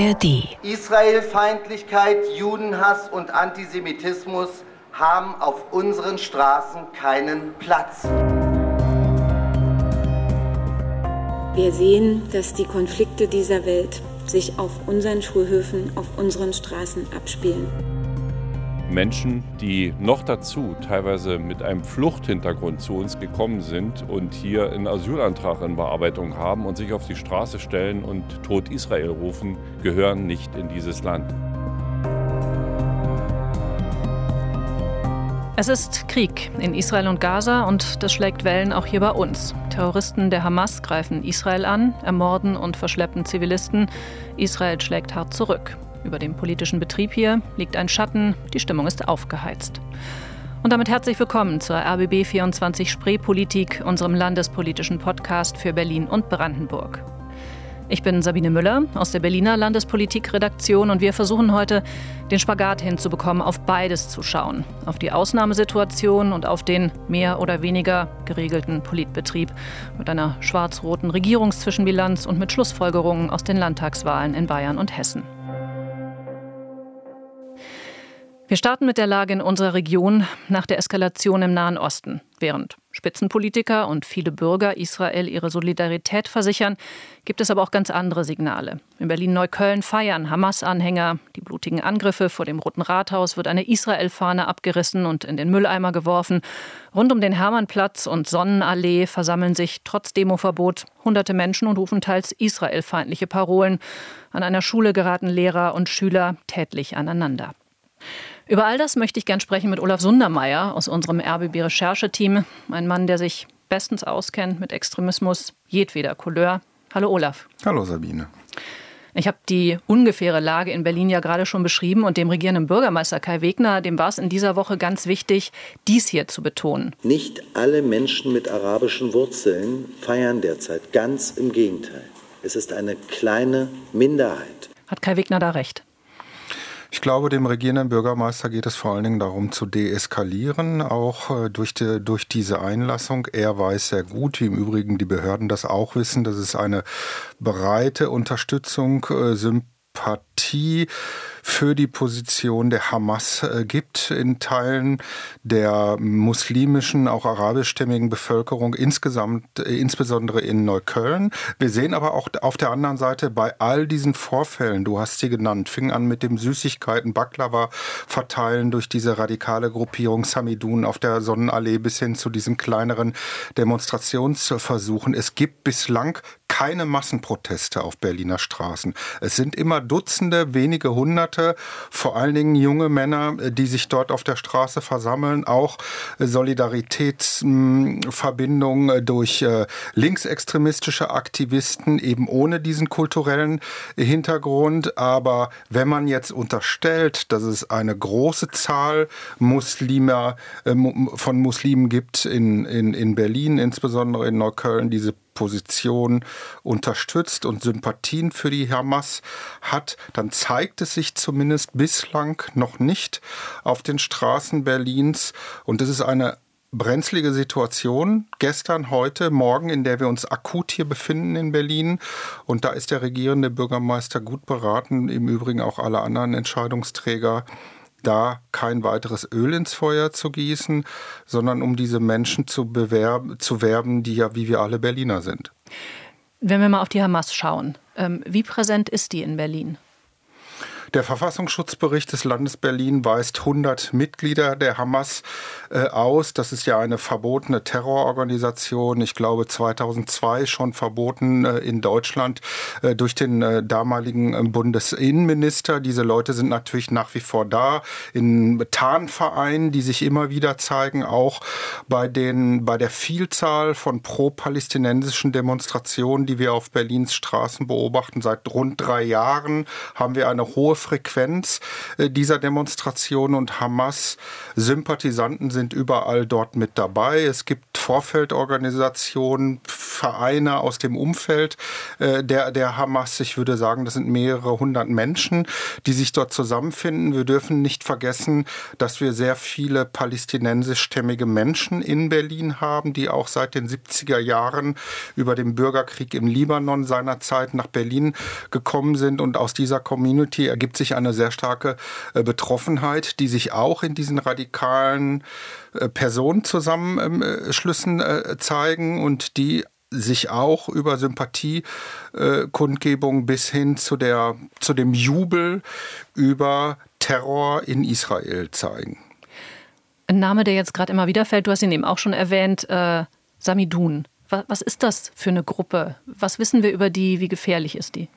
ARD. Israelfeindlichkeit, Judenhass und Antisemitismus haben auf unseren Straßen keinen Platz. Wir sehen, dass die Konflikte dieser Welt sich auf unseren Schulhöfen, auf unseren Straßen abspielen. Menschen, die noch dazu teilweise mit einem Fluchthintergrund zu uns gekommen sind und hier einen Asylantrag in Bearbeitung haben und sich auf die Straße stellen und Tod Israel rufen, gehören nicht in dieses Land. Es ist Krieg in Israel und Gaza und das schlägt Wellen auch hier bei uns. Terroristen der Hamas greifen Israel an, ermorden und verschleppen Zivilisten. Israel schlägt hart zurück. Über dem politischen Betrieb hier liegt ein Schatten, die Stimmung ist aufgeheizt. Und damit herzlich willkommen zur RBB 24 Spreepolitik, unserem landespolitischen Podcast für Berlin und Brandenburg. Ich bin Sabine Müller aus der Berliner Landespolitikredaktion und wir versuchen heute, den Spagat hinzubekommen, auf beides zu schauen. Auf die Ausnahmesituation und auf den mehr oder weniger geregelten Politbetrieb mit einer schwarz-roten Regierungszwischenbilanz und mit Schlussfolgerungen aus den Landtagswahlen in Bayern und Hessen. Wir starten mit der Lage in unserer Region nach der Eskalation im Nahen Osten. Während Spitzenpolitiker und viele Bürger Israel ihre Solidarität versichern, gibt es aber auch ganz andere Signale. In Berlin-Neukölln feiern Hamas-Anhänger. Die blutigen Angriffe vor dem Roten Rathaus wird eine Israel-Fahne abgerissen und in den Mülleimer geworfen. Rund um den Hermannplatz und Sonnenallee versammeln sich trotz Demoverbot hunderte Menschen und rufen teils israelfeindliche Parolen. An einer Schule geraten Lehrer und Schüler tätlich aneinander. Über all das möchte ich gern sprechen mit Olaf Sundermeier aus unserem RBB-Rechercheteam. Ein Mann, der sich bestens auskennt mit Extremismus jedweder Couleur. Hallo Olaf. Hallo Sabine. Ich habe die ungefähre Lage in Berlin ja gerade schon beschrieben und dem regierenden Bürgermeister Kai Wegner, dem war es in dieser Woche ganz wichtig, dies hier zu betonen. Nicht alle Menschen mit arabischen Wurzeln feiern derzeit, ganz im Gegenteil. Es ist eine kleine Minderheit. Hat Kai Wegner da recht? Ich glaube, dem regierenden Bürgermeister geht es vor allen Dingen darum zu deeskalieren, auch äh, durch, die, durch diese Einlassung. Er weiß sehr gut, wie im Übrigen die Behörden das auch wissen, dass es eine breite Unterstützung, äh, Sympathie für die Position der Hamas äh, gibt in Teilen der muslimischen, auch arabischstämmigen Bevölkerung insgesamt, äh, insbesondere in Neukölln. Wir sehen aber auch auf der anderen Seite bei all diesen Vorfällen, du hast sie genannt, fing an mit dem Süßigkeiten Baklava verteilen durch diese radikale Gruppierung Samidun auf der Sonnenallee bis hin zu diesen kleineren Demonstrationsversuchen. Es gibt bislang keine Massenproteste auf Berliner Straßen. Es sind immer Dutzende, wenige Hunderte, vor allen Dingen junge Männer, die sich dort auf der Straße versammeln, auch Solidaritätsverbindungen durch äh, linksextremistische Aktivisten, eben ohne diesen kulturellen Hintergrund. Aber wenn man jetzt unterstellt, dass es eine große Zahl Muslime, äh, von Muslimen gibt in, in, in Berlin, insbesondere in Neukölln, diese Position unterstützt und Sympathien für die Hamas hat, dann zeigt es sich zumindest bislang noch nicht auf den Straßen Berlins. Und das ist eine brenzlige Situation gestern, heute, morgen, in der wir uns akut hier befinden in Berlin. Und da ist der regierende Bürgermeister gut beraten, im Übrigen auch alle anderen Entscheidungsträger, da kein weiteres Öl ins Feuer zu gießen, sondern um diese Menschen zu, bewerben, zu werben, die ja wie wir alle Berliner sind. Wenn wir mal auf die Hamas schauen, ähm, wie präsent ist die in Berlin? Der Verfassungsschutzbericht des Landes Berlin weist 100 Mitglieder der Hamas äh, aus. Das ist ja eine verbotene Terrororganisation. Ich glaube 2002 schon verboten äh, in Deutschland äh, durch den damaligen Bundesinnenminister. Diese Leute sind natürlich nach wie vor da in Tarnvereinen, die sich immer wieder zeigen, auch bei den bei der Vielzahl von pro-palästinensischen Demonstrationen, die wir auf Berlins Straßen beobachten. Seit rund drei Jahren haben wir eine hohe Frequenz äh, dieser Demonstrationen und Hamas-Sympathisanten sind überall dort mit dabei. Es gibt Vorfeldorganisationen, Vereine aus dem Umfeld äh, der, der Hamas. Ich würde sagen, das sind mehrere hundert Menschen, die sich dort zusammenfinden. Wir dürfen nicht vergessen, dass wir sehr viele palästinensischstämmige Menschen in Berlin haben, die auch seit den 70er Jahren über den Bürgerkrieg im Libanon seinerzeit nach Berlin gekommen sind. Und aus dieser Community ergibt sich eine sehr starke äh, Betroffenheit, die sich auch in diesen radikalen äh, Personenzusammenschlüssen äh, zeigen und die sich auch über Sympathiekundgebung bis hin zu, der, zu dem Jubel über Terror in Israel zeigen. Ein Name, der jetzt gerade immer wieder fällt, du hast ihn eben auch schon erwähnt, äh, Samidun. Was, was ist das für eine Gruppe? Was wissen wir über die? Wie gefährlich ist die?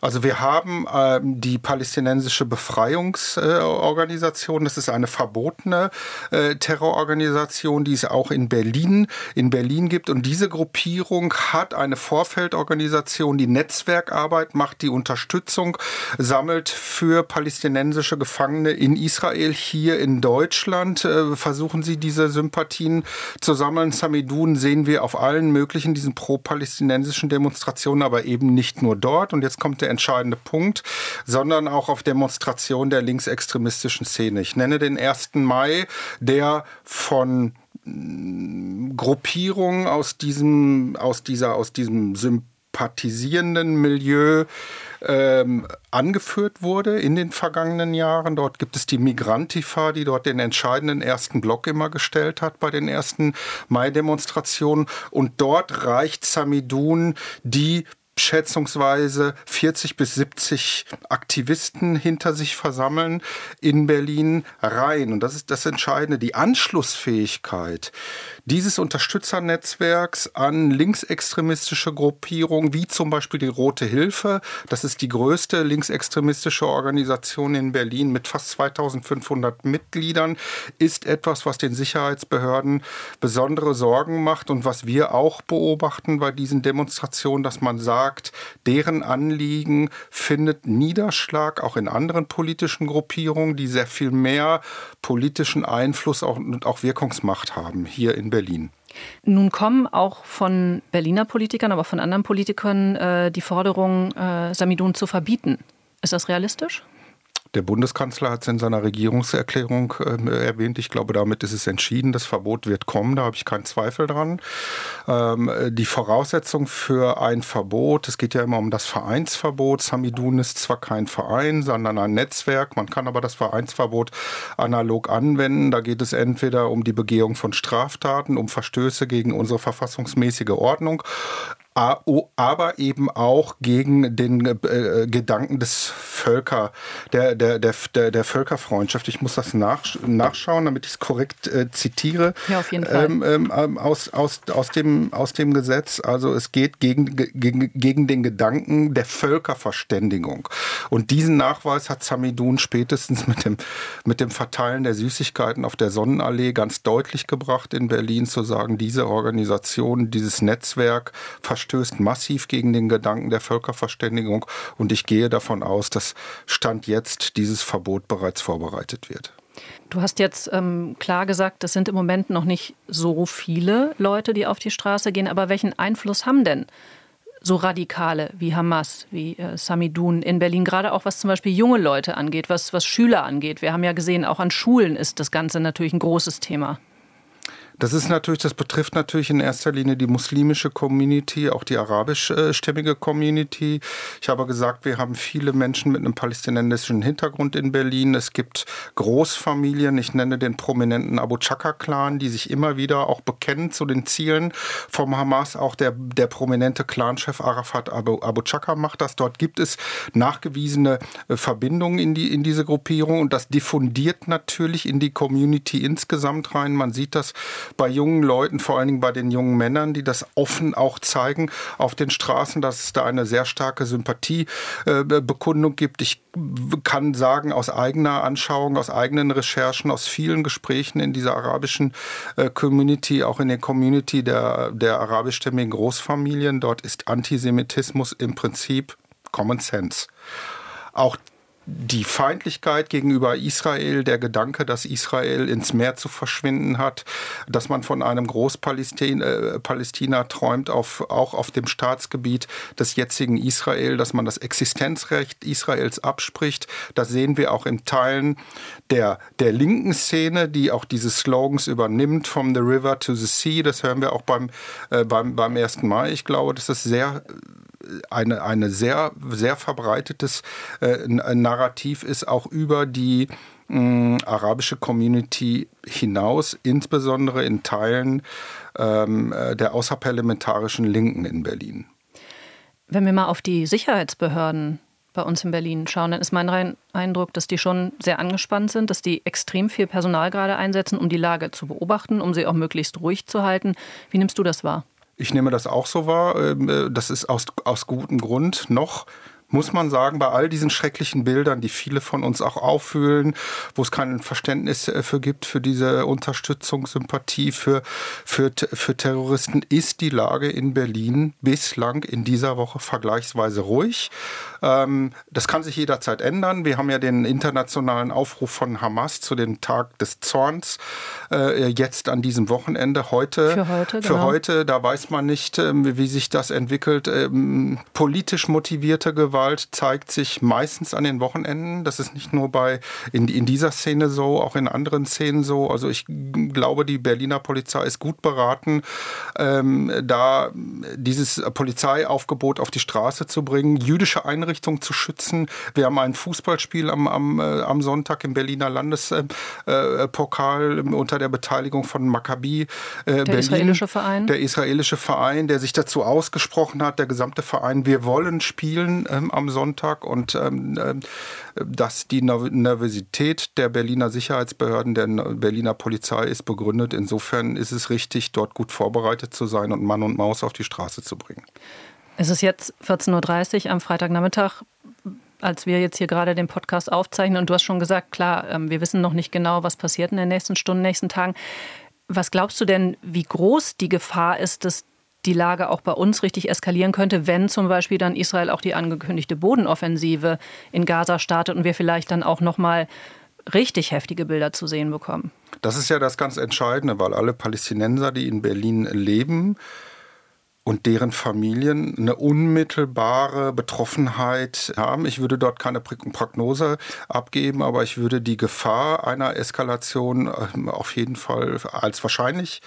Also wir haben ähm, die palästinensische Befreiungsorganisation. Äh, das ist eine verbotene äh, Terrororganisation, die es auch in Berlin in Berlin gibt. Und diese Gruppierung hat eine Vorfeldorganisation, die Netzwerkarbeit macht, die Unterstützung sammelt für palästinensische Gefangene in Israel. Hier in Deutschland äh, versuchen sie diese Sympathien zu sammeln. Samidun sehen wir auf allen möglichen diesen pro-palästinensischen Demonstrationen, aber eben nicht nur dort. Und jetzt kommt der der entscheidende Punkt, sondern auch auf Demonstrationen der linksextremistischen Szene. Ich nenne den 1. Mai, der von mm, Gruppierungen aus diesem, aus dieser, aus diesem sympathisierenden Milieu ähm, angeführt wurde in den vergangenen Jahren. Dort gibt es die Migrantifa, die dort den entscheidenden ersten Block immer gestellt hat bei den ersten Mai-Demonstrationen. Und dort reicht Samidun die schätzungsweise 40 bis 70 Aktivisten hinter sich versammeln in Berlin rein. Und das ist das Entscheidende, die Anschlussfähigkeit dieses Unterstützernetzwerks an linksextremistische Gruppierungen, wie zum Beispiel die Rote Hilfe. Das ist die größte linksextremistische Organisation in Berlin mit fast 2500 Mitgliedern, ist etwas, was den Sicherheitsbehörden besondere Sorgen macht und was wir auch beobachten bei diesen Demonstrationen, dass man sagt, sagt, deren Anliegen findet Niederschlag auch in anderen politischen Gruppierungen, die sehr viel mehr politischen Einfluss und auch Wirkungsmacht haben hier in Berlin. Nun kommen auch von Berliner Politikern, aber von anderen Politikern äh, die Forderung, äh, Samidun zu verbieten. Ist das realistisch? Der Bundeskanzler hat es in seiner Regierungserklärung äh, erwähnt. Ich glaube, damit ist es entschieden. Das Verbot wird kommen. Da habe ich keinen Zweifel dran. Ähm, die Voraussetzung für ein Verbot, es geht ja immer um das Vereinsverbot. Samidun ist zwar kein Verein, sondern ein Netzwerk. Man kann aber das Vereinsverbot analog anwenden. Da geht es entweder um die Begehung von Straftaten, um Verstöße gegen unsere verfassungsmäßige Ordnung, aber eben auch gegen den äh, Gedanken des Völker, der, der, der, der, Völkerfreundschaft. Ich muss das nach, nachschauen, damit ich es korrekt äh, zitiere. Ja, auf jeden Fall. Ähm, ähm, aus, aus, aus, dem, aus dem Gesetz. Also es geht gegen, gegen, gegen den Gedanken der Völkerverständigung. Und diesen Nachweis hat Samidun spätestens mit dem, mit dem Verteilen der Süßigkeiten auf der Sonnenallee ganz deutlich gebracht in Berlin, zu sagen, diese Organisation, dieses Netzwerk versteht verstößt massiv gegen den Gedanken der Völkerverständigung und ich gehe davon aus, dass Stand jetzt dieses Verbot bereits vorbereitet wird. Du hast jetzt ähm, klar gesagt, es sind im Moment noch nicht so viele Leute, die auf die Straße gehen, aber welchen Einfluss haben denn so Radikale wie Hamas, wie äh, Samidun in Berlin, gerade auch was zum Beispiel junge Leute angeht, was, was Schüler angeht? Wir haben ja gesehen, auch an Schulen ist das Ganze natürlich ein großes Thema. Das ist natürlich, das betrifft natürlich in erster Linie die muslimische Community, auch die arabischstämmige Community. Ich habe gesagt, wir haben viele Menschen mit einem palästinensischen Hintergrund in Berlin. Es gibt Großfamilien, ich nenne den prominenten Abu Chaka-Clan, die sich immer wieder auch bekennen zu den Zielen vom Hamas. Auch der, der prominente Clanchef Arafat Abu, Abu Chaka macht das. Dort gibt es nachgewiesene äh, Verbindungen in, die, in diese Gruppierung und das diffundiert natürlich in die Community insgesamt rein. Man sieht das bei jungen Leuten, vor allen Dingen bei den jungen Männern, die das offen auch zeigen auf den Straßen, dass es da eine sehr starke Sympathiebekundung äh, gibt. Ich kann sagen, aus eigener Anschauung, aus eigenen Recherchen, aus vielen Gesprächen in dieser arabischen äh, Community, auch in der Community der, der arabischstämmigen Großfamilien, dort ist Antisemitismus im Prinzip Common Sense. Auch die Feindlichkeit gegenüber Israel, der Gedanke, dass Israel ins Meer zu verschwinden hat, dass man von einem Großpalästina äh, träumt, auf, auch auf dem Staatsgebiet des jetzigen Israel, dass man das Existenzrecht Israels abspricht. Das sehen wir auch in Teilen der, der linken Szene, die auch diese Slogans übernimmt, from the river to the sea. Das hören wir auch beim, äh, beim, beim 1. Mai. Ich glaube, dass das sehr eine, eine sehr, sehr verbreitetes äh, Narrativ ist, auch über die mh, arabische Community hinaus, insbesondere in Teilen ähm, äh, der außerparlamentarischen Linken in Berlin. Wenn wir mal auf die Sicherheitsbehörden bei uns in Berlin schauen, dann ist mein Eindruck, dass die schon sehr angespannt sind, dass die extrem viel Personal gerade einsetzen, um die Lage zu beobachten, um sie auch möglichst ruhig zu halten. Wie nimmst du das wahr? Ich nehme das auch so wahr. Ähm, äh, das ist aus, aus gutem Grund noch muss man sagen, bei all diesen schrecklichen Bildern, die viele von uns auch auffühlen, wo es kein Verständnis äh, für gibt, für diese Unterstützung, Sympathie für, für, für Terroristen, ist die Lage in Berlin bislang in dieser Woche vergleichsweise ruhig. Ähm, das kann sich jederzeit ändern. Wir haben ja den internationalen Aufruf von Hamas zu dem Tag des Zorns äh, jetzt an diesem Wochenende. Heute, für heute, genau. für heute da weiß man nicht, ähm, wie sich das entwickelt. Ähm, politisch motivierte Gewalt zeigt sich meistens an den Wochenenden. Das ist nicht nur bei in, in dieser Szene so, auch in anderen Szenen so. Also ich glaube, die Berliner Polizei ist gut beraten, ähm, da dieses Polizeiaufgebot auf die Straße zu bringen. Jüdische Einrichtungen Einrichtungen zu schützen. Wir haben ein Fußballspiel am, am, äh, am Sonntag im Berliner Landespokal äh, unter der Beteiligung von Maccabi äh, der Berlin. israelische Verein. Der israelische Verein, der sich dazu ausgesprochen hat, der gesamte Verein, wir wollen spielen ähm, am Sonntag und ähm, äh, dass die Nervosität der Berliner Sicherheitsbehörden, der Berliner Polizei ist begründet. Insofern ist es richtig, dort gut vorbereitet zu sein und Mann und Maus auf die Straße zu bringen. Es ist jetzt 14.30 Uhr am Freitagnachmittag, als wir jetzt hier gerade den Podcast aufzeichnen. Und du hast schon gesagt, klar, ähm, wir wissen noch nicht genau, was passiert in den nächsten Stunden, nächsten Tagen. Was glaubst du denn, wie groß die Gefahr ist, dass die Lage auch bei uns richtig eskalieren könnte, wenn zum Beispiel dann Israel auch die angekündigte Bodenoffensive in Gaza startet und wir vielleicht dann auch noch mal richtig heftige Bilder zu sehen bekommen? Das ist ja das ganz Entscheidende, weil alle Palästinenser, die in Berlin leben, und deren Familien eine unmittelbare Betroffenheit haben. Ich würde dort keine Prognose abgeben, aber ich würde die Gefahr einer Eskalation ähm, auf jeden Fall als wahrscheinlich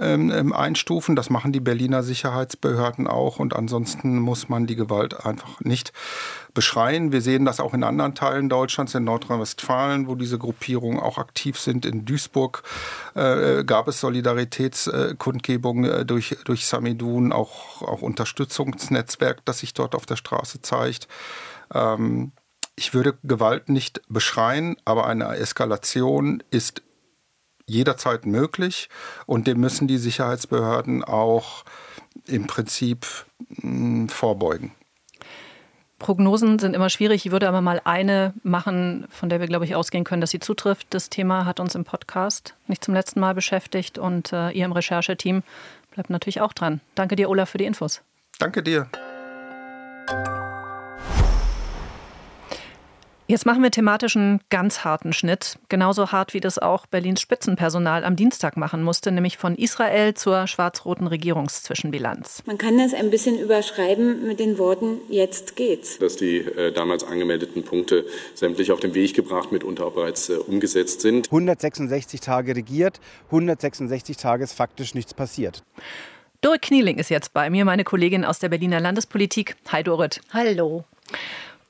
ähm, ähm, einstufen. Das machen die Berliner Sicherheitsbehörden auch und ansonsten muss man die Gewalt einfach nicht beschreien. Wir sehen das auch in anderen Teilen Deutschlands, in Nordrhein-Westfalen, wo diese Gruppierungen auch aktiv sind. In Duisburg äh, gab es Solidaritätskundgebungen äh, durch, durch Samidun, auch, auch Unterstützungsnetzwerk, das sich dort auf der Straße zeigt. Ähm, ich würde Gewalt nicht beschreien, aber eine Eskalation ist jederzeit möglich und dem müssen die Sicherheitsbehörden auch im Prinzip mh, vorbeugen. Prognosen sind immer schwierig. Ich würde aber mal eine machen, von der wir, glaube ich, ausgehen können, dass sie zutrifft. Das Thema hat uns im Podcast nicht zum letzten Mal beschäftigt und äh, ihr im Rechercheteam bleibt natürlich auch dran. Danke dir, Olaf, für die Infos. Danke dir. Jetzt machen wir thematisch einen ganz harten Schnitt. Genauso hart, wie das auch Berlins Spitzenpersonal am Dienstag machen musste, nämlich von Israel zur schwarz-roten Regierungszwischenbilanz. Man kann das ein bisschen überschreiben mit den Worten, jetzt geht's. Dass die äh, damals angemeldeten Punkte sämtlich auf den Weg gebracht, mitunter auch bereits äh, umgesetzt sind. 166 Tage regiert, 166 Tage ist faktisch nichts passiert. Dorit Knieling ist jetzt bei mir, meine Kollegin aus der Berliner Landespolitik. Hi Dorit. Hallo.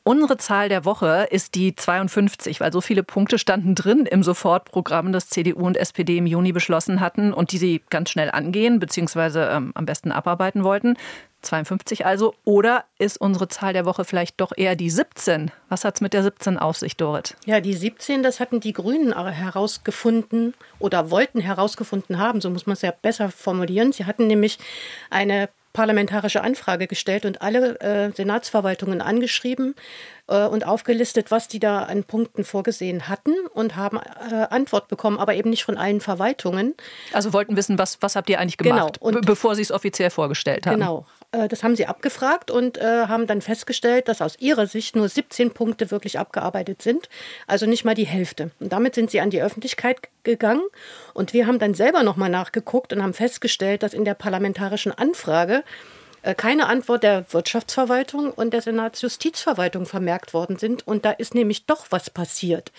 Unsere Zahl der Woche ist die 52, weil so viele Punkte standen drin im Sofortprogramm, das CDU und SPD im Juni beschlossen hatten und die sie ganz schnell angehen bzw. Ähm, am besten abarbeiten wollten. 52 also. Oder ist unsere Zahl der Woche vielleicht doch eher die 17? Was hat es mit der 17 auf sich, Dorit? Ja, die 17, das hatten die Grünen herausgefunden oder wollten herausgefunden haben, so muss man es ja besser formulieren. Sie hatten nämlich eine parlamentarische Anfrage gestellt und alle äh, Senatsverwaltungen angeschrieben äh, und aufgelistet, was die da an Punkten vorgesehen hatten und haben äh, Antwort bekommen, aber eben nicht von allen Verwaltungen. Also wollten wissen, was, was habt ihr eigentlich gemacht, genau. und bevor sie es offiziell vorgestellt haben. Genau. Äh, das haben sie abgefragt und äh, haben dann festgestellt, dass aus ihrer Sicht nur 17 Punkte wirklich abgearbeitet sind, also nicht mal die Hälfte. Und damit sind sie an die Öffentlichkeit gegangen und wir haben dann selber nochmal nachgeguckt und haben festgestellt, dass in der parlamentarischen Anfrage äh, keine Antwort der Wirtschaftsverwaltung und der Senatsjustizverwaltung vermerkt worden sind. Und da ist nämlich doch was passiert.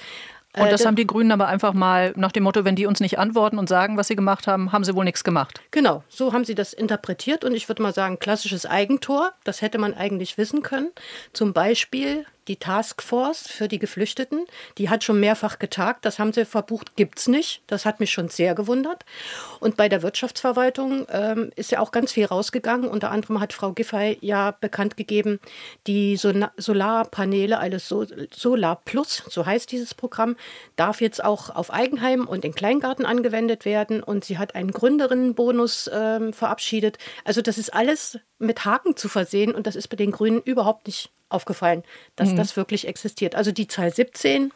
Und das äh, haben die Grünen aber einfach mal nach dem Motto, wenn die uns nicht antworten und sagen, was sie gemacht haben, haben sie wohl nichts gemacht. Genau, so haben sie das interpretiert und ich würde mal sagen, klassisches Eigentor, das hätte man eigentlich wissen können. Zum Beispiel die Taskforce für die Geflüchteten, die hat schon mehrfach getagt. Das haben sie verbucht, gibt es nicht. Das hat mich schon sehr gewundert. Und bei der Wirtschaftsverwaltung ähm, ist ja auch ganz viel rausgegangen. Unter anderem hat Frau Giffey ja bekannt gegeben, die Solarpaneele, alles Solar Plus, so heißt dieses Programm, darf jetzt auch auf Eigenheim und in Kleingarten angewendet werden. Und sie hat einen Gründerinnenbonus ähm, verabschiedet. Also das ist alles mit Haken zu versehen und das ist bei den Grünen überhaupt nicht aufgefallen, dass mhm. das wirklich existiert. Also die Zahl 17,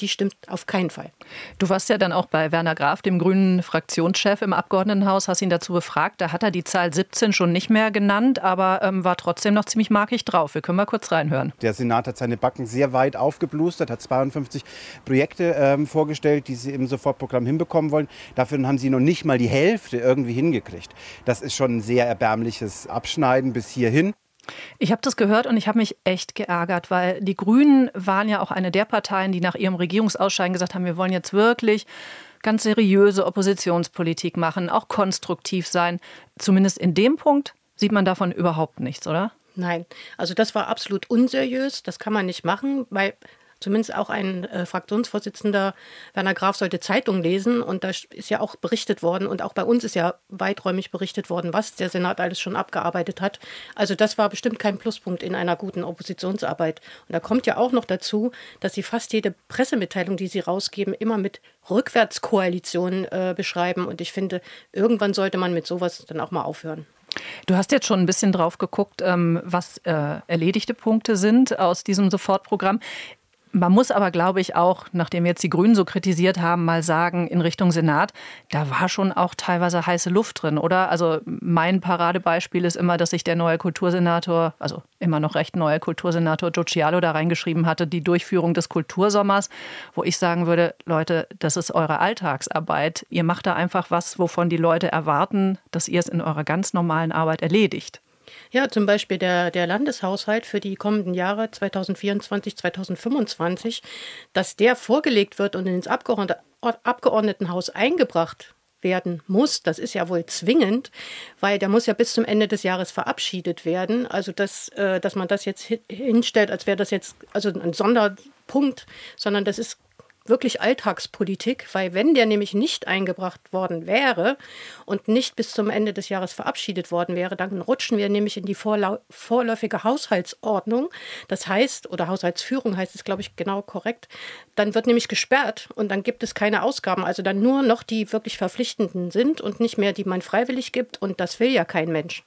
die stimmt auf keinen Fall. Du warst ja dann auch bei Werner Graf, dem grünen Fraktionschef im Abgeordnetenhaus, hast ihn dazu befragt. Da hat er die Zahl 17 schon nicht mehr genannt, aber ähm, war trotzdem noch ziemlich markig drauf. Wir können mal kurz reinhören. Der Senat hat seine Backen sehr weit aufgeblustert, hat 52 Projekte ähm, vorgestellt, die sie im Sofortprogramm hinbekommen wollen. Dafür haben sie noch nicht mal die Hälfte irgendwie hingekriegt. Das ist schon ein sehr erbärmliches Abschneiden bis hierhin. Ich habe das gehört und ich habe mich echt geärgert, weil die Grünen waren ja auch eine der Parteien, die nach ihrem Regierungsausscheiden gesagt haben, wir wollen jetzt wirklich ganz seriöse Oppositionspolitik machen, auch konstruktiv sein. Zumindest in dem Punkt sieht man davon überhaupt nichts, oder? Nein, also das war absolut unseriös, das kann man nicht machen, weil zumindest auch ein äh, Fraktionsvorsitzender, Werner Graf, sollte Zeitung lesen. Und da ist ja auch berichtet worden. Und auch bei uns ist ja weiträumig berichtet worden, was der Senat alles schon abgearbeitet hat. Also das war bestimmt kein Pluspunkt in einer guten Oppositionsarbeit. Und da kommt ja auch noch dazu, dass sie fast jede Pressemitteilung, die sie rausgeben, immer mit Rückwärtskoalition äh, beschreiben. Und ich finde, irgendwann sollte man mit sowas dann auch mal aufhören. Du hast jetzt schon ein bisschen drauf geguckt, ähm, was äh, erledigte Punkte sind aus diesem Sofortprogramm. Man muss aber, glaube ich, auch, nachdem jetzt die Grünen so kritisiert haben, mal sagen, in Richtung Senat, da war schon auch teilweise heiße Luft drin, oder? Also mein Paradebeispiel ist immer, dass sich der neue Kultursenator, also immer noch recht neue Kultursenator Giugialo da reingeschrieben hatte, die Durchführung des Kultursommers, wo ich sagen würde, Leute, das ist eure Alltagsarbeit. Ihr macht da einfach was, wovon die Leute erwarten, dass ihr es in eurer ganz normalen Arbeit erledigt. Ja, zum Beispiel der, der Landeshaushalt für die kommenden Jahre 2024, 2025, dass der vorgelegt wird und ins Abgeordnetenhaus eingebracht werden muss, das ist ja wohl zwingend, weil der muss ja bis zum Ende des Jahres verabschiedet werden. Also dass, äh, dass man das jetzt hinstellt, als wäre das jetzt also ein Sonderpunkt, sondern das ist wirklich Alltagspolitik, weil wenn der nämlich nicht eingebracht worden wäre und nicht bis zum Ende des Jahres verabschiedet worden wäre, dann rutschen wir nämlich in die vorläufige Haushaltsordnung. Das heißt, oder Haushaltsführung heißt es, glaube ich, genau korrekt. Dann wird nämlich gesperrt und dann gibt es keine Ausgaben. Also dann nur noch die wirklich verpflichtenden sind und nicht mehr die man freiwillig gibt. Und das will ja kein Mensch.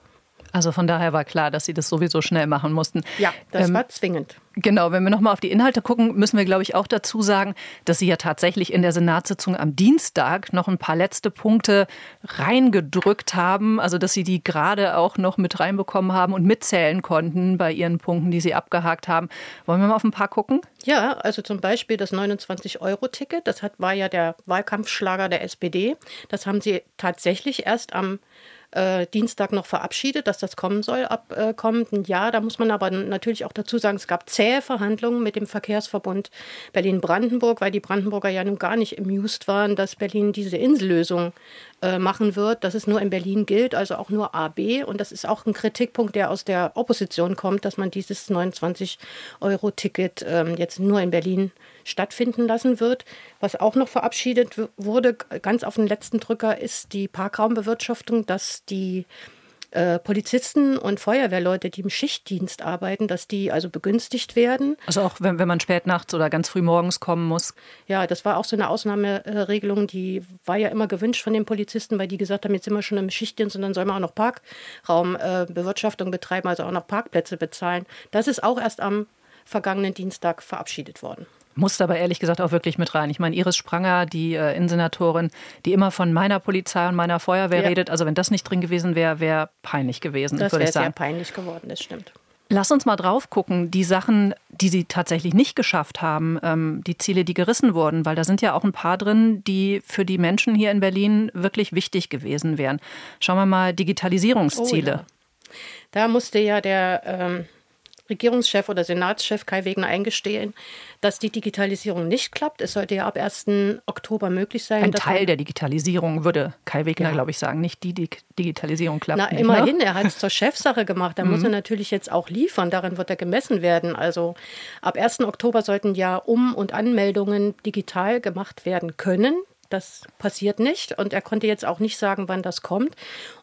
Also von daher war klar, dass sie das sowieso schnell machen mussten. Ja, das ähm, war zwingend. Genau, wenn wir nochmal auf die Inhalte gucken, müssen wir, glaube ich, auch dazu sagen, dass Sie ja tatsächlich in der Senatssitzung am Dienstag noch ein paar letzte Punkte reingedrückt haben, also dass Sie die gerade auch noch mit reinbekommen haben und mitzählen konnten bei Ihren Punkten, die Sie abgehakt haben. Wollen wir mal auf ein paar gucken? Ja, also zum Beispiel das 29-Euro-Ticket, das hat, war ja der Wahlkampfschlager der SPD. Das haben Sie tatsächlich erst am äh, Dienstag noch verabschiedet, dass das kommen soll ab äh, kommenden Jahr. Da muss man aber natürlich auch dazu sagen, es gab zähe Verhandlungen mit dem Verkehrsverbund Berlin-Brandenburg, weil die Brandenburger ja nun gar nicht amused waren, dass Berlin diese Insellösung äh, machen wird, dass es nur in Berlin gilt, also auch nur AB. Und das ist auch ein Kritikpunkt, der aus der Opposition kommt, dass man dieses 29-Euro-Ticket ähm, jetzt nur in Berlin stattfinden lassen wird. Was auch noch verabschiedet wurde, ganz auf den letzten Drücker, ist die Parkraumbewirtschaftung, dass die äh, Polizisten und Feuerwehrleute, die im Schichtdienst arbeiten, dass die also begünstigt werden. Also auch wenn, wenn man spät nachts oder ganz früh morgens kommen muss. Ja, das war auch so eine Ausnahmeregelung, die war ja immer gewünscht von den Polizisten, weil die gesagt haben, jetzt sind wir schon im Schichtdienst und dann sollen wir auch noch Parkraumbewirtschaftung äh, betreiben, also auch noch Parkplätze bezahlen. Das ist auch erst am vergangenen Dienstag verabschiedet worden. Muss aber ehrlich gesagt auch wirklich mit rein. Ich meine, Iris Spranger, die äh, Innensenatorin, die immer von meiner Polizei und meiner Feuerwehr ja. redet, also wenn das nicht drin gewesen wäre, wäre peinlich gewesen. Das wäre sehr peinlich geworden, das stimmt. Lass uns mal drauf gucken, die Sachen, die Sie tatsächlich nicht geschafft haben, ähm, die Ziele, die gerissen wurden, weil da sind ja auch ein paar drin, die für die Menschen hier in Berlin wirklich wichtig gewesen wären. Schauen wir mal Digitalisierungsziele. Oh ja. Da musste ja der ähm, Regierungschef oder Senatschef Kai Wegner eingestehen, dass die Digitalisierung nicht klappt. Es sollte ja ab 1. Oktober möglich sein. Ein Teil der Digitalisierung würde Kai Wegner, ja. glaube ich, sagen. Nicht die Digitalisierung klappt. Na, nicht, immerhin, ne? er hat es zur Chefsache gemacht. Da mhm. muss er natürlich jetzt auch liefern. Darin wird er gemessen werden. Also ab 1. Oktober sollten ja Um- und Anmeldungen digital gemacht werden können. Das passiert nicht und er konnte jetzt auch nicht sagen, wann das kommt.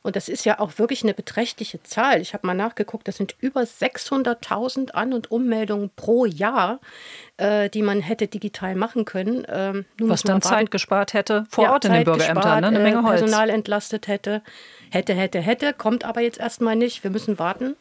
Und das ist ja auch wirklich eine beträchtliche Zahl. Ich habe mal nachgeguckt, das sind über 600.000 An- und Ummeldungen pro Jahr, äh, die man hätte digital machen können. Ähm, Was dann Zeit gespart hätte vor ja, Ort in den Bürgerämtern, ne? eine Menge äh, Holz. Personal entlastet hätte. Hätte, hätte, hätte, kommt aber jetzt erstmal nicht. Wir müssen warten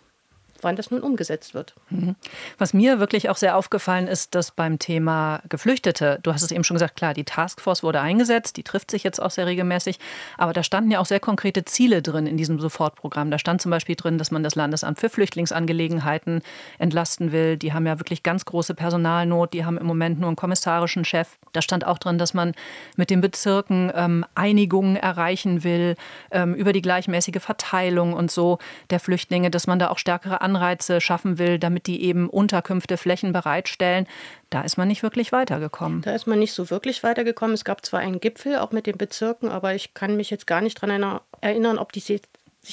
wann das nun umgesetzt wird. Mhm. Was mir wirklich auch sehr aufgefallen ist, dass beim Thema Geflüchtete, du hast es eben schon gesagt, klar, die Taskforce wurde eingesetzt, die trifft sich jetzt auch sehr regelmäßig, aber da standen ja auch sehr konkrete Ziele drin in diesem Sofortprogramm. Da stand zum Beispiel drin, dass man das Landesamt für Flüchtlingsangelegenheiten entlasten will. Die haben ja wirklich ganz große Personalnot, die haben im Moment nur einen kommissarischen Chef. Da stand auch drin, dass man mit den Bezirken ähm, Einigungen erreichen will ähm, über die gleichmäßige Verteilung und so der Flüchtlinge, dass man da auch stärkere Anreize schaffen will, damit die eben Unterkünfte, Flächen bereitstellen. Da ist man nicht wirklich weitergekommen. Da ist man nicht so wirklich weitergekommen. Es gab zwar einen Gipfel, auch mit den Bezirken, aber ich kann mich jetzt gar nicht daran erinnern, ob die sich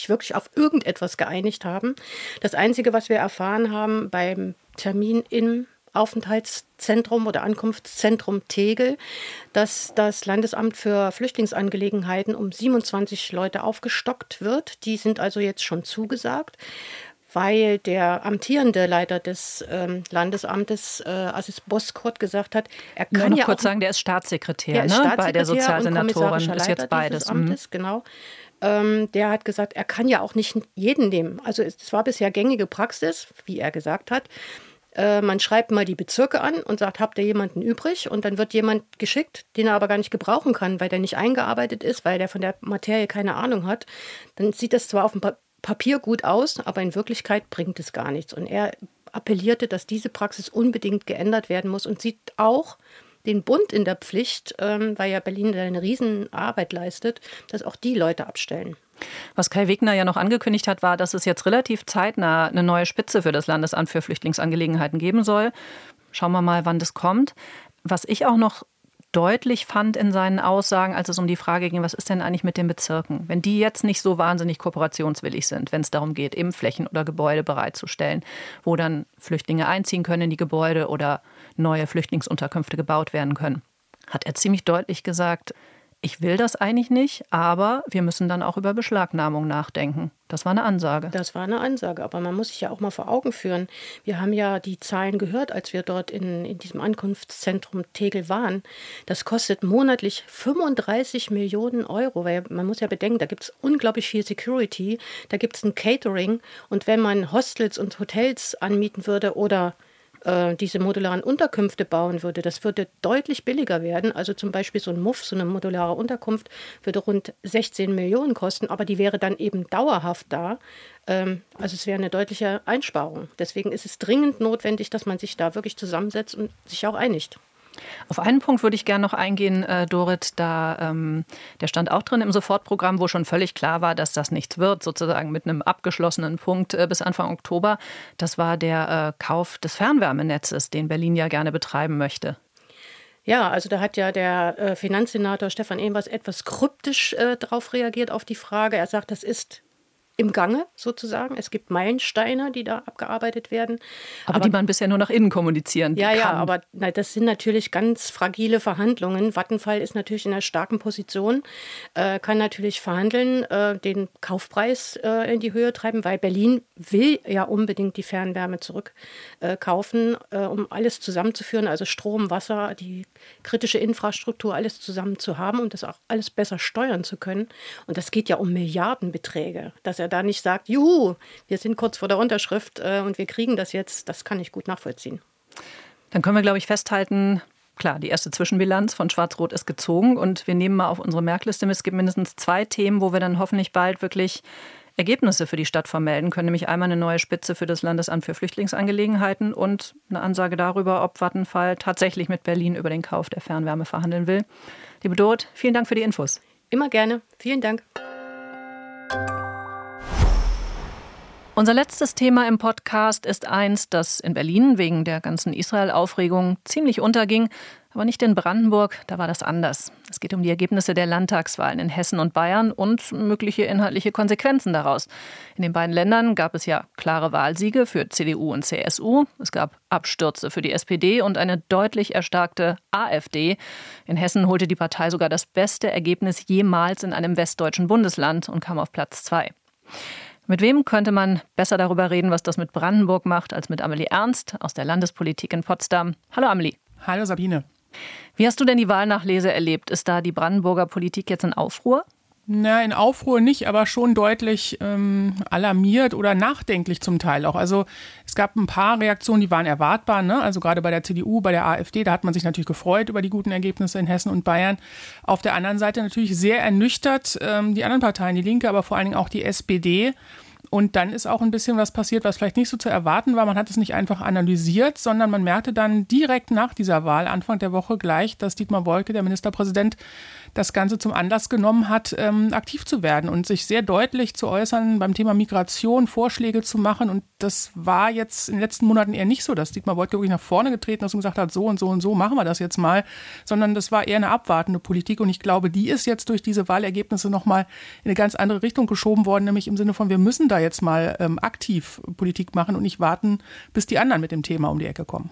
wirklich auf irgendetwas geeinigt haben. Das Einzige, was wir erfahren haben beim Termin im Aufenthaltszentrum oder Ankunftszentrum Tegel, dass das Landesamt für Flüchtlingsangelegenheiten um 27 Leute aufgestockt wird. Die sind also jetzt schon zugesagt weil der amtierende Leiter des ähm, Landesamtes, äh, Assis Boskort, gesagt hat, er kann noch ja kurz auch, sagen, der ist Staatssekretär, ne? Staatssekretär bei der Sozialsenatorin, ist jetzt beides. Mhm. Amtes, genau. Ähm, der hat gesagt, er kann ja auch nicht jeden nehmen. Also es war bisher gängige Praxis, wie er gesagt hat. Äh, man schreibt mal die Bezirke an und sagt, habt ihr jemanden übrig? Und dann wird jemand geschickt, den er aber gar nicht gebrauchen kann, weil der nicht eingearbeitet ist, weil der von der Materie keine Ahnung hat. Dann sieht das zwar auf dem Papier gut aus, aber in Wirklichkeit bringt es gar nichts. Und er appellierte, dass diese Praxis unbedingt geändert werden muss und sieht auch den Bund in der Pflicht, ähm, weil ja Berlin eine Riesenarbeit leistet, dass auch die Leute abstellen. Was Kai Wegner ja noch angekündigt hat, war, dass es jetzt relativ zeitnah eine neue Spitze für das Landesamt für Flüchtlingsangelegenheiten geben soll. Schauen wir mal, wann das kommt. Was ich auch noch deutlich fand in seinen Aussagen, als es um die Frage ging, was ist denn eigentlich mit den Bezirken? Wenn die jetzt nicht so wahnsinnig kooperationswillig sind, wenn es darum geht, eben Flächen oder Gebäude bereitzustellen, wo dann Flüchtlinge einziehen können in die Gebäude oder neue Flüchtlingsunterkünfte gebaut werden können, hat er ziemlich deutlich gesagt, ich will das eigentlich nicht, aber wir müssen dann auch über Beschlagnahmung nachdenken. Das war eine Ansage. Das war eine Ansage, aber man muss sich ja auch mal vor Augen führen. Wir haben ja die Zahlen gehört, als wir dort in, in diesem Ankunftszentrum Tegel waren. Das kostet monatlich 35 Millionen Euro, weil man muss ja bedenken, da gibt es unglaublich viel Security, da gibt es ein Catering und wenn man Hostels und Hotels anmieten würde oder äh, diese modularen Unterkünfte bauen würde, das würde deutlich billiger werden. Also zum Beispiel so ein Muff, so eine modulare Unterkunft, würde rund 16 Millionen kosten, aber die wäre dann eben dauerhaft da. Ähm, also es wäre eine deutliche Einsparung. Deswegen ist es dringend notwendig, dass man sich da wirklich zusammensetzt und sich auch einigt. Auf einen Punkt würde ich gerne noch eingehen, äh, Dorit. Da, ähm, der stand auch drin im Sofortprogramm, wo schon völlig klar war, dass das nichts wird, sozusagen mit einem abgeschlossenen Punkt äh, bis Anfang Oktober. Das war der äh, Kauf des Fernwärmenetzes, den Berlin ja gerne betreiben möchte. Ja, also da hat ja der äh, Finanzsenator Stefan Ehmers etwas kryptisch äh, darauf reagiert auf die Frage. Er sagt, das ist im Gange sozusagen. Es gibt Meilensteine, die da abgearbeitet werden. Aber, aber die man bisher nur nach innen kommunizieren ja, kann. Ja, ja, aber na, das sind natürlich ganz fragile Verhandlungen. Vattenfall ist natürlich in einer starken Position, äh, kann natürlich verhandeln, äh, den Kaufpreis äh, in die Höhe treiben, weil Berlin will ja unbedingt die Fernwärme zurückkaufen, äh, um alles zusammenzuführen, also Strom, Wasser, die kritische Infrastruktur, alles zusammen zu haben und das auch alles besser steuern zu können. Und das geht ja um Milliardenbeträge. Dass er da nicht sagt, juhu, wir sind kurz vor der Unterschrift äh, und wir kriegen das jetzt, das kann ich gut nachvollziehen. Dann können wir, glaube ich, festhalten, klar, die erste Zwischenbilanz von Schwarz-Rot ist gezogen und wir nehmen mal auf unsere Merkliste mit. Es gibt mindestens zwei Themen, wo wir dann hoffentlich bald wirklich Ergebnisse für die Stadt vermelden können, nämlich einmal eine neue Spitze für das Landesamt für Flüchtlingsangelegenheiten und eine Ansage darüber, ob Vattenfall tatsächlich mit Berlin über den Kauf der Fernwärme verhandeln will. Liebe Dorot, vielen Dank für die Infos. Immer gerne. Vielen Dank. Unser letztes Thema im Podcast ist eins, das in Berlin wegen der ganzen Israel-Aufregung ziemlich unterging, aber nicht in Brandenburg, da war das anders. Es geht um die Ergebnisse der Landtagswahlen in Hessen und Bayern und mögliche inhaltliche Konsequenzen daraus. In den beiden Ländern gab es ja klare Wahlsiege für CDU und CSU. Es gab Abstürze für die SPD und eine deutlich erstarkte AfD. In Hessen holte die Partei sogar das beste Ergebnis jemals in einem westdeutschen Bundesland und kam auf Platz zwei. Mit wem könnte man besser darüber reden, was das mit Brandenburg macht, als mit Amelie Ernst aus der Landespolitik in Potsdam? Hallo Amelie. Hallo Sabine. Wie hast du denn die Wahlnachlese erlebt? Ist da die Brandenburger Politik jetzt in Aufruhr? Na, in Aufruhr nicht, aber schon deutlich ähm, alarmiert oder nachdenklich zum Teil auch. Also es gab ein paar Reaktionen, die waren erwartbar. Ne? Also gerade bei der CDU, bei der AfD, da hat man sich natürlich gefreut über die guten Ergebnisse in Hessen und Bayern. Auf der anderen Seite natürlich sehr ernüchtert ähm, die anderen Parteien, die Linke, aber vor allen Dingen auch die SPD. Und dann ist auch ein bisschen was passiert, was vielleicht nicht so zu erwarten war. Man hat es nicht einfach analysiert, sondern man merkte dann direkt nach dieser Wahl, Anfang der Woche gleich, dass Dietmar Wolke, der Ministerpräsident, das Ganze zum Anlass genommen hat, ähm, aktiv zu werden und sich sehr deutlich zu äußern beim Thema Migration, Vorschläge zu machen. Und das war jetzt in den letzten Monaten eher nicht so, dass Dietmar Wolke wirklich nach vorne getreten ist und gesagt hat, so und so und so machen wir das jetzt mal, sondern das war eher eine abwartende Politik. Und ich glaube, die ist jetzt durch diese Wahlergebnisse nochmal in eine ganz andere Richtung geschoben worden, nämlich im Sinne von, wir müssen da jetzt mal ähm, aktiv Politik machen und nicht warten, bis die anderen mit dem Thema um die Ecke kommen.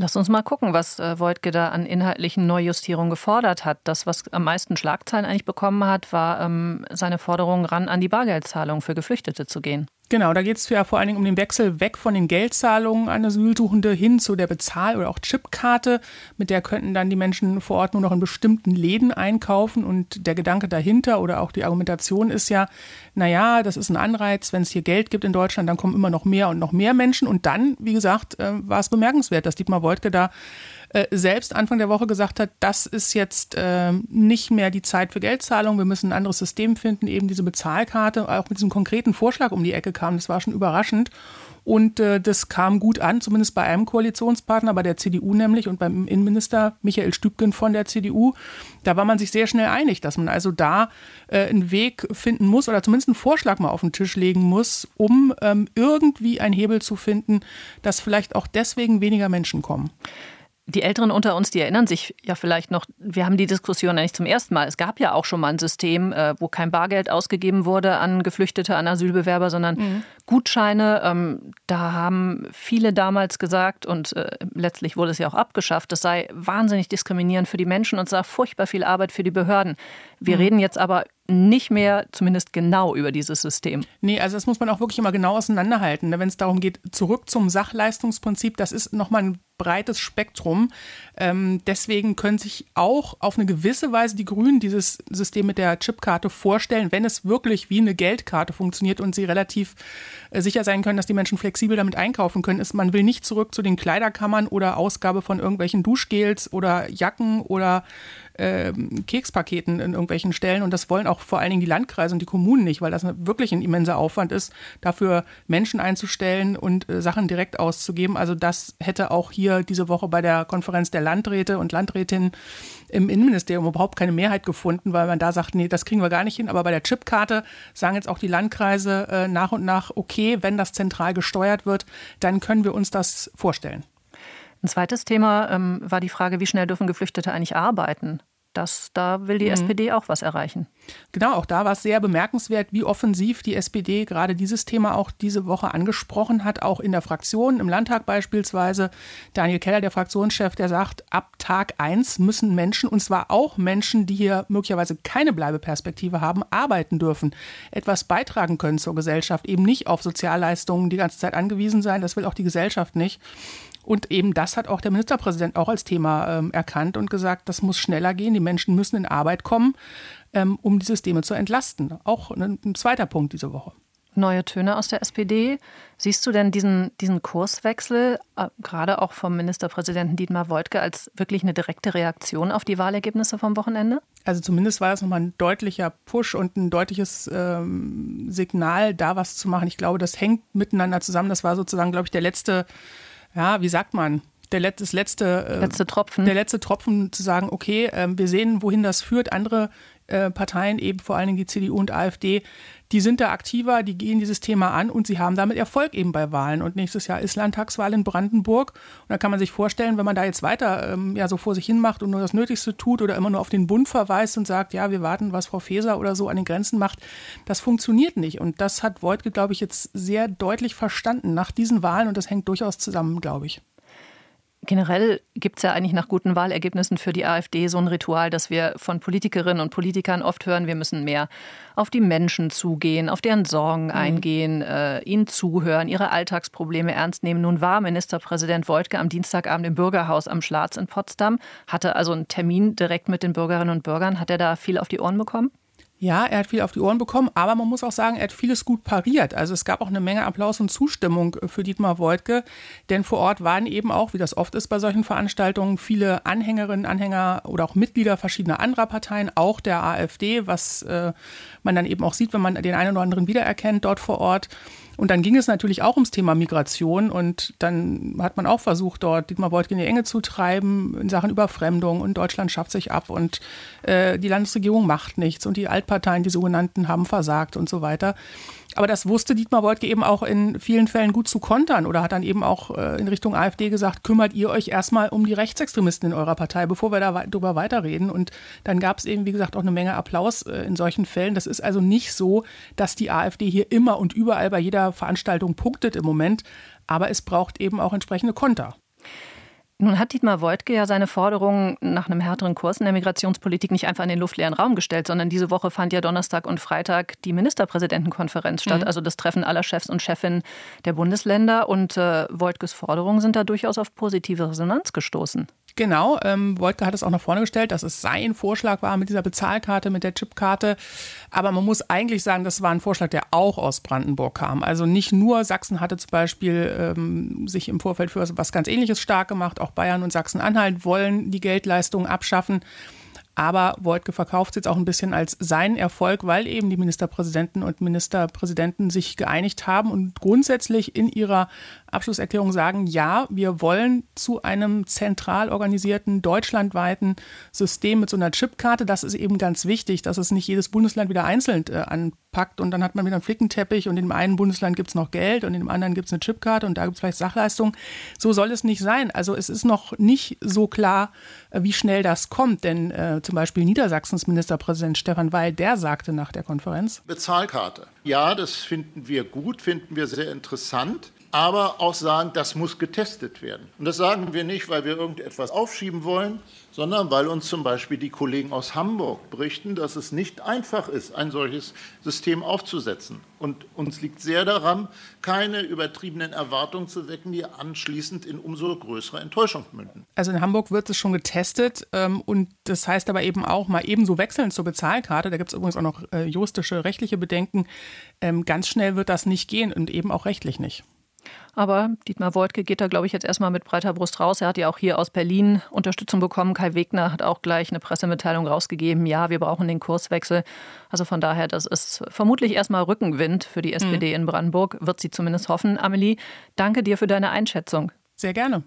Lass uns mal gucken, was äh, Wojtke da an inhaltlichen Neujustierungen gefordert hat. Das, was am meisten Schlagzeilen eigentlich bekommen hat, war ähm, seine Forderung, ran an die Bargeldzahlung für Geflüchtete zu gehen. Genau, da geht es ja vor allen Dingen um den Wechsel weg von den Geldzahlungen an Asylsuchende hin zu der Bezahl- oder auch Chipkarte. Mit der könnten dann die Menschen vor Ort nur noch in bestimmten Läden einkaufen. Und der Gedanke dahinter oder auch die Argumentation ist ja, naja, das ist ein Anreiz, wenn es hier Geld gibt in Deutschland, dann kommen immer noch mehr und noch mehr Menschen. Und dann, wie gesagt, äh, war es bemerkenswert, dass Dietmar Woidke da äh, selbst Anfang der Woche gesagt hat, das ist jetzt äh, nicht mehr die Zeit für Geldzahlung, wir müssen ein anderes System finden, eben diese Bezahlkarte, auch mit diesem konkreten Vorschlag um die Ecke kam, das war schon überraschend. Und äh, das kam gut an, zumindest bei einem Koalitionspartner, bei der CDU nämlich und beim Innenminister Michael Stübgen von der CDU. Da war man sich sehr schnell einig, dass man also da äh, einen Weg finden muss oder zumindest einen Vorschlag mal auf den Tisch legen muss, um ähm, irgendwie einen Hebel zu finden, dass vielleicht auch deswegen weniger Menschen kommen. Die Älteren unter uns, die erinnern sich ja vielleicht noch, wir haben die Diskussion ja nicht zum ersten Mal. Es gab ja auch schon mal ein System, äh, wo kein Bargeld ausgegeben wurde an Geflüchtete, an Asylbewerber, sondern mhm. Gutscheine. Ähm, da haben viele damals gesagt, und äh, letztlich wurde es ja auch abgeschafft, das sei wahnsinnig diskriminierend für die Menschen und sei furchtbar viel Arbeit für die Behörden. Wir mhm. reden jetzt aber nicht mehr zumindest genau über dieses System. Nee, also das muss man auch wirklich immer genau auseinanderhalten. Ne? Wenn es darum geht, zurück zum Sachleistungsprinzip, das ist nochmal ein breites Spektrum. Ähm, deswegen können sich auch auf eine gewisse Weise die Grünen dieses System mit der Chipkarte vorstellen, wenn es wirklich wie eine Geldkarte funktioniert und sie relativ sicher sein können, dass die Menschen flexibel damit einkaufen können. Ist, man will nicht zurück zu den Kleiderkammern oder Ausgabe von irgendwelchen Duschgels oder Jacken oder äh, Kekspaketen in irgendwelchen Stellen. Und das wollen auch vor allen Dingen die Landkreise und die Kommunen nicht, weil das wirklich ein immenser Aufwand ist, dafür Menschen einzustellen und äh, Sachen direkt auszugeben. Also das hätte auch hier diese Woche bei der Konferenz der Landräte und Landrätinnen im Innenministerium überhaupt keine Mehrheit gefunden, weil man da sagt, nee, das kriegen wir gar nicht hin. Aber bei der Chipkarte sagen jetzt auch die Landkreise äh, nach und nach, okay, wenn das zentral gesteuert wird, dann können wir uns das vorstellen. Ein zweites Thema ähm, war die Frage, wie schnell dürfen Geflüchtete eigentlich arbeiten? Das, da will die mhm. SPD auch was erreichen. Genau, auch da war es sehr bemerkenswert, wie offensiv die SPD gerade dieses Thema auch diese Woche angesprochen hat, auch in der Fraktion, im Landtag beispielsweise. Daniel Keller, der Fraktionschef, der sagt, ab Tag 1 müssen Menschen, und zwar auch Menschen, die hier möglicherweise keine Bleibeperspektive haben, arbeiten dürfen, etwas beitragen können zur Gesellschaft, eben nicht auf Sozialleistungen die ganze Zeit angewiesen sein. Das will auch die Gesellschaft nicht. Und eben das hat auch der Ministerpräsident auch als Thema ähm, erkannt und gesagt, das muss schneller gehen. Die Menschen müssen in Arbeit kommen, ähm, um die Systeme zu entlasten. Auch ein, ein zweiter Punkt diese Woche. neue Töne aus der SPD. Siehst du denn diesen, diesen Kurswechsel, äh, gerade auch vom Ministerpräsidenten Dietmar Woidke, als wirklich eine direkte Reaktion auf die Wahlergebnisse vom Wochenende? Also zumindest war das nochmal ein deutlicher Push und ein deutliches ähm, Signal, da was zu machen. Ich glaube, das hängt miteinander zusammen. Das war sozusagen, glaube ich, der letzte, ja, wie sagt man, der, das letzte, äh, letzte Tropfen. Der letzte Tropfen zu sagen, okay, äh, wir sehen, wohin das führt. Andere äh, Parteien, eben vor allen Dingen die CDU und AfD, die sind da aktiver, die gehen dieses Thema an und sie haben damit Erfolg eben bei Wahlen. Und nächstes Jahr ist Landtagswahl in Brandenburg. Und da kann man sich vorstellen, wenn man da jetzt weiter ähm, ja so vor sich hin macht und nur das Nötigste tut oder immer nur auf den Bund verweist und sagt, ja, wir warten, was Frau Faeser oder so an den Grenzen macht, das funktioniert nicht. Und das hat Wojtke, glaube ich, jetzt sehr deutlich verstanden nach diesen Wahlen und das hängt durchaus zusammen, glaube ich. Generell gibt es ja eigentlich nach guten Wahlergebnissen für die AfD so ein Ritual, dass wir von Politikerinnen und Politikern oft hören, wir müssen mehr auf die Menschen zugehen, auf deren Sorgen mhm. eingehen, äh, ihnen zuhören, ihre Alltagsprobleme ernst nehmen. Nun war Ministerpräsident Wojtke am Dienstagabend im Bürgerhaus am Schlatz in Potsdam, hatte also einen Termin direkt mit den Bürgerinnen und Bürgern. Hat er da viel auf die Ohren bekommen? Ja, er hat viel auf die Ohren bekommen, aber man muss auch sagen, er hat vieles gut pariert. Also es gab auch eine Menge Applaus und Zustimmung für Dietmar Woidke, denn vor Ort waren eben auch, wie das oft ist bei solchen Veranstaltungen, viele Anhängerinnen, Anhänger oder auch Mitglieder verschiedener anderer Parteien, auch der AfD, was äh, man dann eben auch sieht, wenn man den einen oder anderen wiedererkennt dort vor Ort. Und dann ging es natürlich auch ums Thema Migration und dann hat man auch versucht, dort Dietmar Woidke in die Enge zu treiben in Sachen Überfremdung und Deutschland schafft sich ab und äh, die Landesregierung macht nichts und die Altparteien, die sogenannten, haben versagt und so weiter. Aber das wusste Dietmar Woidke eben auch in vielen Fällen gut zu kontern oder hat dann eben auch äh, in Richtung AfD gesagt, kümmert ihr euch erstmal um die Rechtsextremisten in eurer Partei, bevor wir darüber weiterreden. Und dann gab es eben, wie gesagt, auch eine Menge Applaus äh, in solchen Fällen. Das ist also nicht so, dass die AfD hier immer und überall bei jeder Veranstaltung punktet im Moment. Aber es braucht eben auch entsprechende Konter. Nun hat Dietmar Woidke ja seine Forderungen nach einem härteren Kurs in der Migrationspolitik nicht einfach in den luftleeren Raum gestellt, sondern diese Woche fand ja Donnerstag und Freitag die Ministerpräsidentenkonferenz statt, mhm. also das Treffen aller Chefs und Chefinnen der Bundesländer. Und äh, Woidkes Forderungen sind da durchaus auf positive Resonanz gestoßen. Genau, ähm, Wojtka hat es auch nach vorne gestellt, dass es sein Vorschlag war mit dieser Bezahlkarte, mit der Chipkarte. Aber man muss eigentlich sagen, das war ein Vorschlag, der auch aus Brandenburg kam. Also nicht nur Sachsen hatte zum Beispiel ähm, sich im Vorfeld für was ganz Ähnliches stark gemacht. Auch Bayern und Sachsen-Anhalt wollen die Geldleistungen abschaffen. Aber Wojtke verkauft es jetzt auch ein bisschen als seinen Erfolg, weil eben die Ministerpräsidenten und Ministerpräsidenten sich geeinigt haben und grundsätzlich in ihrer Abschlusserklärung sagen, ja, wir wollen zu einem zentral organisierten, deutschlandweiten System mit so einer Chipkarte. Das ist eben ganz wichtig, dass es nicht jedes Bundesland wieder einzeln äh, anpackt und dann hat man wieder einen Flickenteppich und in dem einen Bundesland gibt es noch Geld und in dem anderen gibt es eine Chipkarte und da gibt es vielleicht Sachleistungen. So soll es nicht sein. Also es ist noch nicht so klar, äh, wie schnell das kommt, denn äh, zum Beispiel Niedersachsens Ministerpräsident Stefan Weil, der sagte nach der Konferenz. Bezahlkarte. Ja, das finden wir gut, finden wir sehr interessant aber auch sagen, das muss getestet werden. Und das sagen wir nicht, weil wir irgendetwas aufschieben wollen, sondern weil uns zum Beispiel die Kollegen aus Hamburg berichten, dass es nicht einfach ist, ein solches System aufzusetzen. Und uns liegt sehr daran, keine übertriebenen Erwartungen zu wecken, die anschließend in umso größere Enttäuschung münden. Also in Hamburg wird es schon getestet ähm, und das heißt aber eben auch mal ebenso wechseln zur Bezahlkarte. Da gibt es übrigens auch noch äh, juristische, rechtliche Bedenken. Ähm, ganz schnell wird das nicht gehen und eben auch rechtlich nicht. Aber Dietmar Woidke geht da, glaube ich, jetzt erstmal mit breiter Brust raus. Er hat ja auch hier aus Berlin Unterstützung bekommen. Kai Wegner hat auch gleich eine Pressemitteilung rausgegeben. Ja, wir brauchen den Kurswechsel. Also von daher, das ist vermutlich erstmal Rückenwind für die SPD mhm. in Brandenburg, wird sie zumindest hoffen. Amelie, danke dir für deine Einschätzung. Sehr gerne.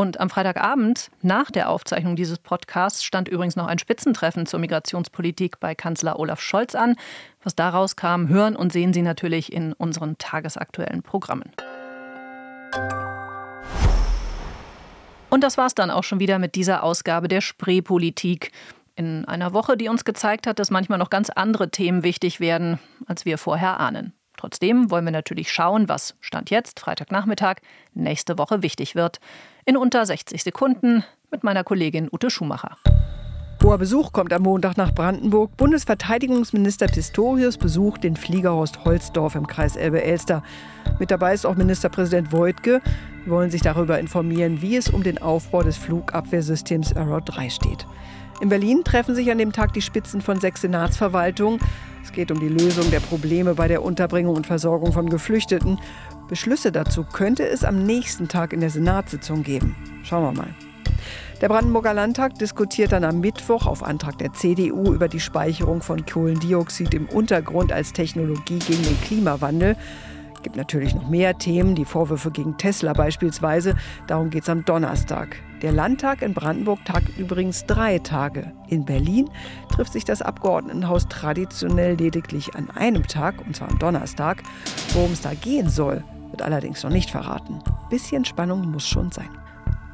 Und am Freitagabend nach der Aufzeichnung dieses Podcasts stand übrigens noch ein Spitzentreffen zur Migrationspolitik bei Kanzler Olaf Scholz an. Was daraus kam, hören und sehen Sie natürlich in unseren tagesaktuellen Programmen. Und das war's dann auch schon wieder mit dieser Ausgabe der Spreepolitik. In einer Woche, die uns gezeigt hat, dass manchmal noch ganz andere Themen wichtig werden, als wir vorher ahnen. Trotzdem wollen wir natürlich schauen, was Stand jetzt, Freitagnachmittag, nächste Woche wichtig wird. In unter 60 Sekunden mit meiner Kollegin Ute Schumacher. Hoher Besuch kommt am Montag nach Brandenburg. Bundesverteidigungsminister Pistorius besucht den Fliegerhorst Holzdorf im Kreis Elbe-Elster. Mit dabei ist auch Ministerpräsident Voigtke. Wir wollen sich darüber informieren, wie es um den Aufbau des Flugabwehrsystems Arrow 3 steht. In Berlin treffen sich an dem Tag die Spitzen von sechs Senatsverwaltungen. Es geht um die Lösung der Probleme bei der Unterbringung und Versorgung von Geflüchteten. Beschlüsse dazu könnte es am nächsten Tag in der Senatssitzung geben. Schauen wir mal. Der Brandenburger Landtag diskutiert dann am Mittwoch auf Antrag der CDU über die Speicherung von Kohlendioxid im Untergrund als Technologie gegen den Klimawandel. Es gibt natürlich noch mehr Themen, die Vorwürfe gegen Tesla beispielsweise. Darum geht es am Donnerstag. Der Landtag in Brandenburg tagt übrigens drei Tage. In Berlin trifft sich das Abgeordnetenhaus traditionell lediglich an einem Tag, und zwar am Donnerstag. Worum es da gehen soll, wird allerdings noch nicht verraten. Bisschen Spannung muss schon sein.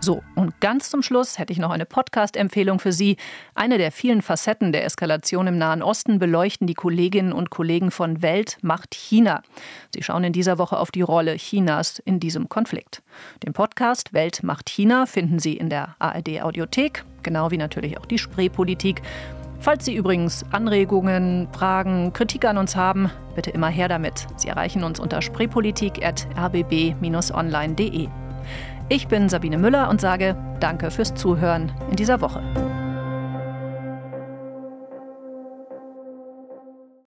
So, und ganz zum Schluss hätte ich noch eine Podcast-Empfehlung für Sie. Eine der vielen Facetten der Eskalation im Nahen Osten beleuchten die Kolleginnen und Kollegen von Welt macht China. Sie schauen in dieser Woche auf die Rolle Chinas in diesem Konflikt. Den Podcast Welt macht China finden Sie in der ARD Audiothek, genau wie natürlich auch die Spreepolitik. Falls Sie übrigens Anregungen, Fragen, Kritik an uns haben, bitte immer her damit. Sie erreichen uns unter spreepolitik.rbb-online.de. Ich bin Sabine Müller und sage Danke fürs Zuhören in dieser Woche.